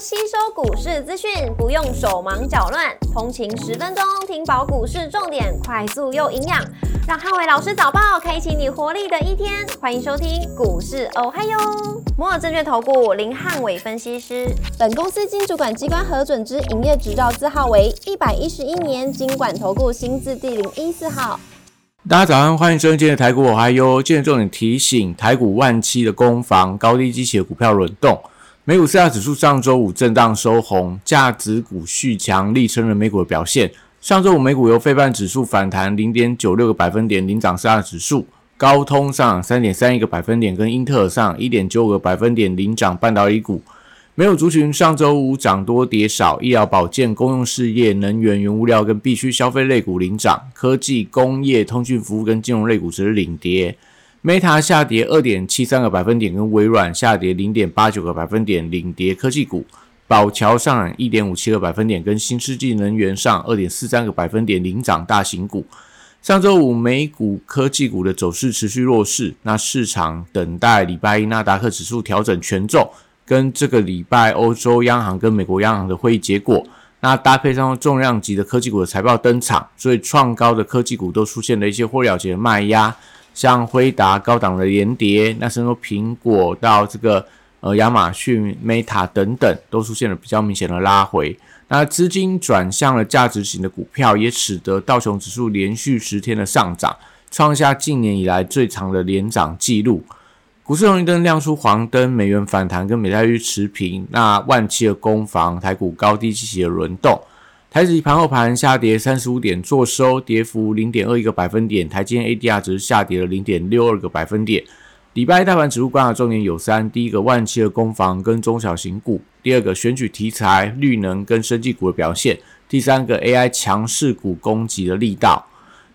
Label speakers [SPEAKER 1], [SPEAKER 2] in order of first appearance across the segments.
[SPEAKER 1] 吸收股市资讯，不用手忙脚乱，通勤十分钟听饱股市重点，快速又营养，让汉伟老师早报开启你活力的一天。欢迎收听股市哦嗨哟，摩尔证券投顾林汉伟分析师，本公司经主管机关核准之营业执照字号为一百一十一年经管投顾新字第零一四号。
[SPEAKER 2] 大家早上，欢迎收听今天的台股我嗨哟今天重点提醒，台股万期的攻防，高低机器的股票轮动。美股四大指数上周五震荡收红，价值股续强，力撑了美股的表现。上周五美股由费半指数反弹零点九六个百分点领涨四大指数，高通上三点三一个百分点，跟英特尔上一点九五个百分点领涨半导体股。没有族群上周五涨多跌少，医疗保健、公用事业、能源、原物料跟必需消费类股领涨，科技、工业、通讯服务跟金融类股则是领跌。Meta 下跌二点七三个百分点，跟微软下跌零点八九个百分点，领跌科技股。宝桥上涨一点五七个百分点，跟新世纪能源上二点四三个百分点，领涨大型股。上周五美股科技股的走势持续弱势，那市场等待礼拜一纳达克指数调整权重，跟这个礼拜欧洲央行跟美国央行的会议结果，那搭配上重量级的科技股的财报登场，所以创高的科技股都出现了一些获利了结的卖压。像辉达高档的联跌，那甚至苹果到这个呃亚马逊、Meta 等等，都出现了比较明显的拉回。那资金转向了价值型的股票，也使得道琼指数连续十天的上涨，创下近年以来最长的连涨纪录。股市红绿灯亮出黄灯，美元反弹跟美债率持平。那万期的攻防，台股高低积极的轮动。台指盘后盘下跌三十五点，做收跌幅零点二一个百分点。台积电 ADR 只是下跌了零点六二个百分点。礼拜大盘指数观察重点有三：第一个万期的攻防跟中小型股；第二个选举题材绿能跟生技股的表现；第三个 AI 强势股攻击的力道。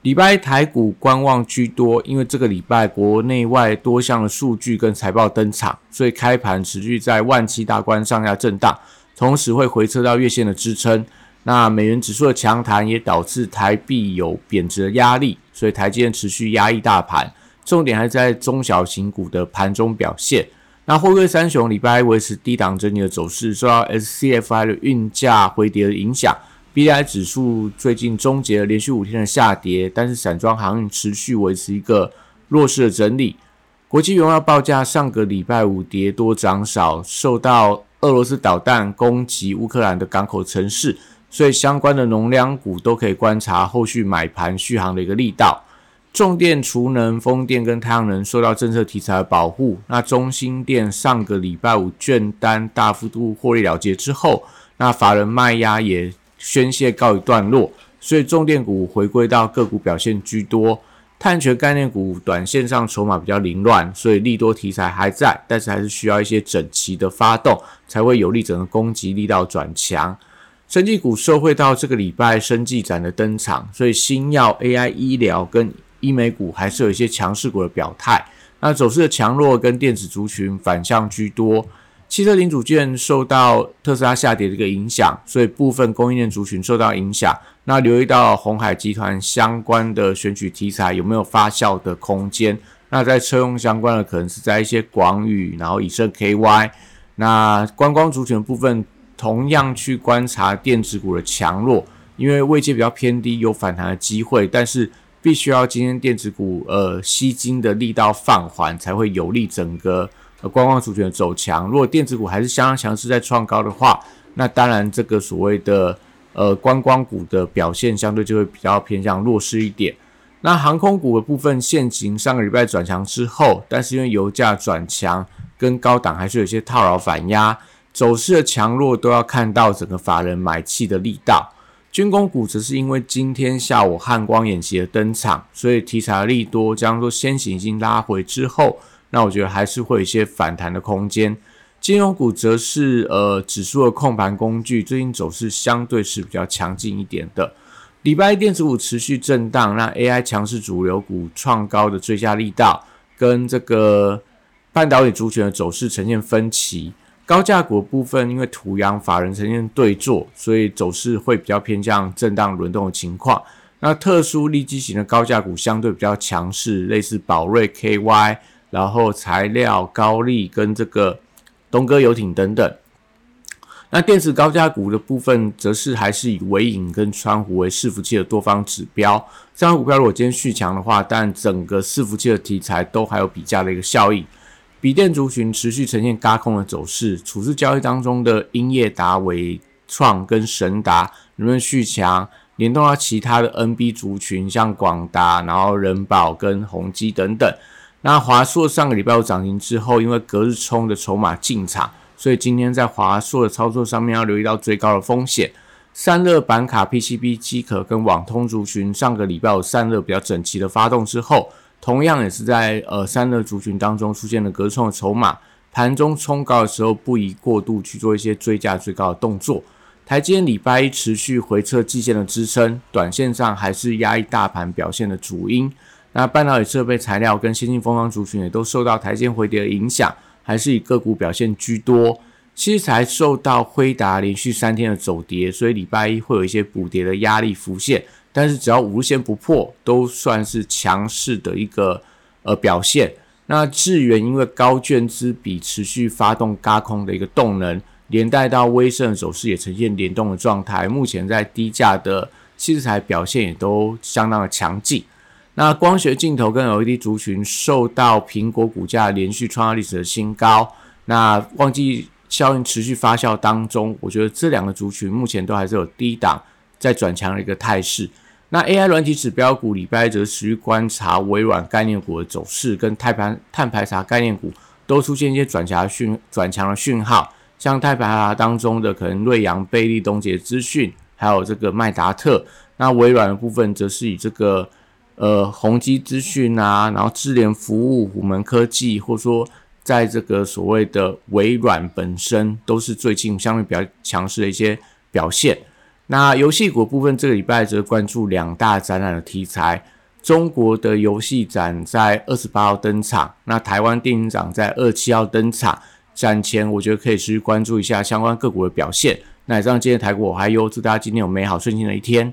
[SPEAKER 2] 礼拜台股观望居多，因为这个礼拜国内外多项的数据跟财报登场，所以开盘持续在万期大关上下震荡，同时会回撤到月线的支撑。那美元指数的强弹也导致台币有贬值的压力，所以台积电持续压抑大盘。重点还在中小型股的盘中表现。那货柜三雄礼拜维持低档整理的走势，受到 SCFI 的运价回跌的影响。B I 指数最近终结了连续五天的下跌，但是散装航运持续维持一个弱势的整理。国际原油报价上个礼拜五跌多涨少，受到俄罗斯导弹攻击乌克兰的港口城市。所以相关的农粮股都可以观察后续买盘续航的一个力道。重电、储能、风电跟太阳能受到政策题材的保护。那中心电上个礼拜五券单大幅度获利了结之后，那法人卖压也宣泄告一段落，所以重电股回归到个股表现居多。碳权概念股短线上筹码比较凌乱，所以利多题材还在，但是还是需要一些整齐的发动，才会有利整个攻击力道转强。生技股受惠到这个礼拜生技展的登场，所以新药、AI 医疗跟医美股还是有一些强势股的表态。那走势的强弱跟电子族群反向居多。汽车零组件受到特斯拉下跌的一个影响，所以部分供应链族群受到影响。那留意到红海集团相关的选举题材有没有发酵的空间？那在车用相关的，可能是在一些广宇，然后以盛 KY。那观光族群的部分。同样去观察电子股的强弱，因为位阶比较偏低，有反弹的机会，但是必须要今天电子股呃吸金的力道放缓，才会有利整个呃观光族群的走强。如果电子股还是相当强势在创高的话，那当然这个所谓的呃观光股的表现相对就会比较偏向弱势一点。那航空股的部分，现行上个礼拜转强之后，但是因为油价转强，跟高档还是有些套牢反压。走势的强弱都要看到整个法人买气的力道。军工股则是因为今天下午汉光演习的登场，所以题材利多，将说先行已经拉回之后，那我觉得还是会有一些反弹的空间。金融股则是呃指数的控盘工具，最近走势相对是比较强劲一点的。礼拜一电子股持续震荡，那 AI 强势主流股创高的追加力道，跟这个半导体族群的走势呈现分歧。高价股部分，因为土洋法人呈现对坐，所以走势会比较偏向震荡轮动的情况。那特殊利基型的高价股相对比较强势，类似宝瑞 KY，然后材料高利跟这个东哥游艇等等。那电子高价股的部分，则是还是以微影跟川湖为伺服器的多方指标。这张股票如果今天续强的话，但整个伺服器的题材都还有比价的一个效应。笔电族群持续呈现嘎空的走势，处置交易当中的英业达、伟创跟神达能不能续强，联动到其他的 NB 族群，像广达、然后人保跟宏基等等。那华硕上个礼拜有涨停之后，因为隔日冲的筹码进场，所以今天在华硕的操作上面要留意到最高的风险。散热板卡、PCB 机壳跟网通族群，上个礼拜有散热比较整齐的发动之后。同样也是在呃三热族群当中出现了隔冲的筹码，盘中冲高的时候不宜过度去做一些追价最高的动作。台积电礼拜一持续回撤季线的支撑，短线上还是压抑大盘表现的主因。那半导体设备材料跟先进封装族群也都受到台积回跌的影响，还是以个股表现居多。其实才受到辉达连续三天的走跌，所以礼拜一会有一些补跌的压力浮现。但是只要五日线不破，都算是强势的一个呃表现。那智源因为高券资比持续发动高空的一个动能，连带到威盛的走势也呈现联动的状态。目前在低价的器材表现也都相当的强劲。那光学镜头跟 LED 族群受到苹果股价连续创下历史的新高，那旺季效应持续发酵当中，我觉得这两个族群目前都还是有低档在转强的一个态势。那 AI 软体指标股礼拜则持续观察微软概念股的走势，跟碳盘碳排查概念股都出现一些转强讯转强的讯号，像碳排查当中的可能瑞阳、贝利、东杰资讯，还有这个麦达特。那微软的部分则是以这个呃宏基资讯啊，然后智联服务、虎门科技，或者说在这个所谓的微软本身，都是最近相对比较强势的一些表现。那游戏股部分，这个礼拜则关注两大展览的题材。中国的游戏展在二十八号登场，那台湾电影展在二七号登场。展前，我觉得可以持续关注一下相关个股的表现。那以上今天台股我还有祝大家今天有美好顺心的一天。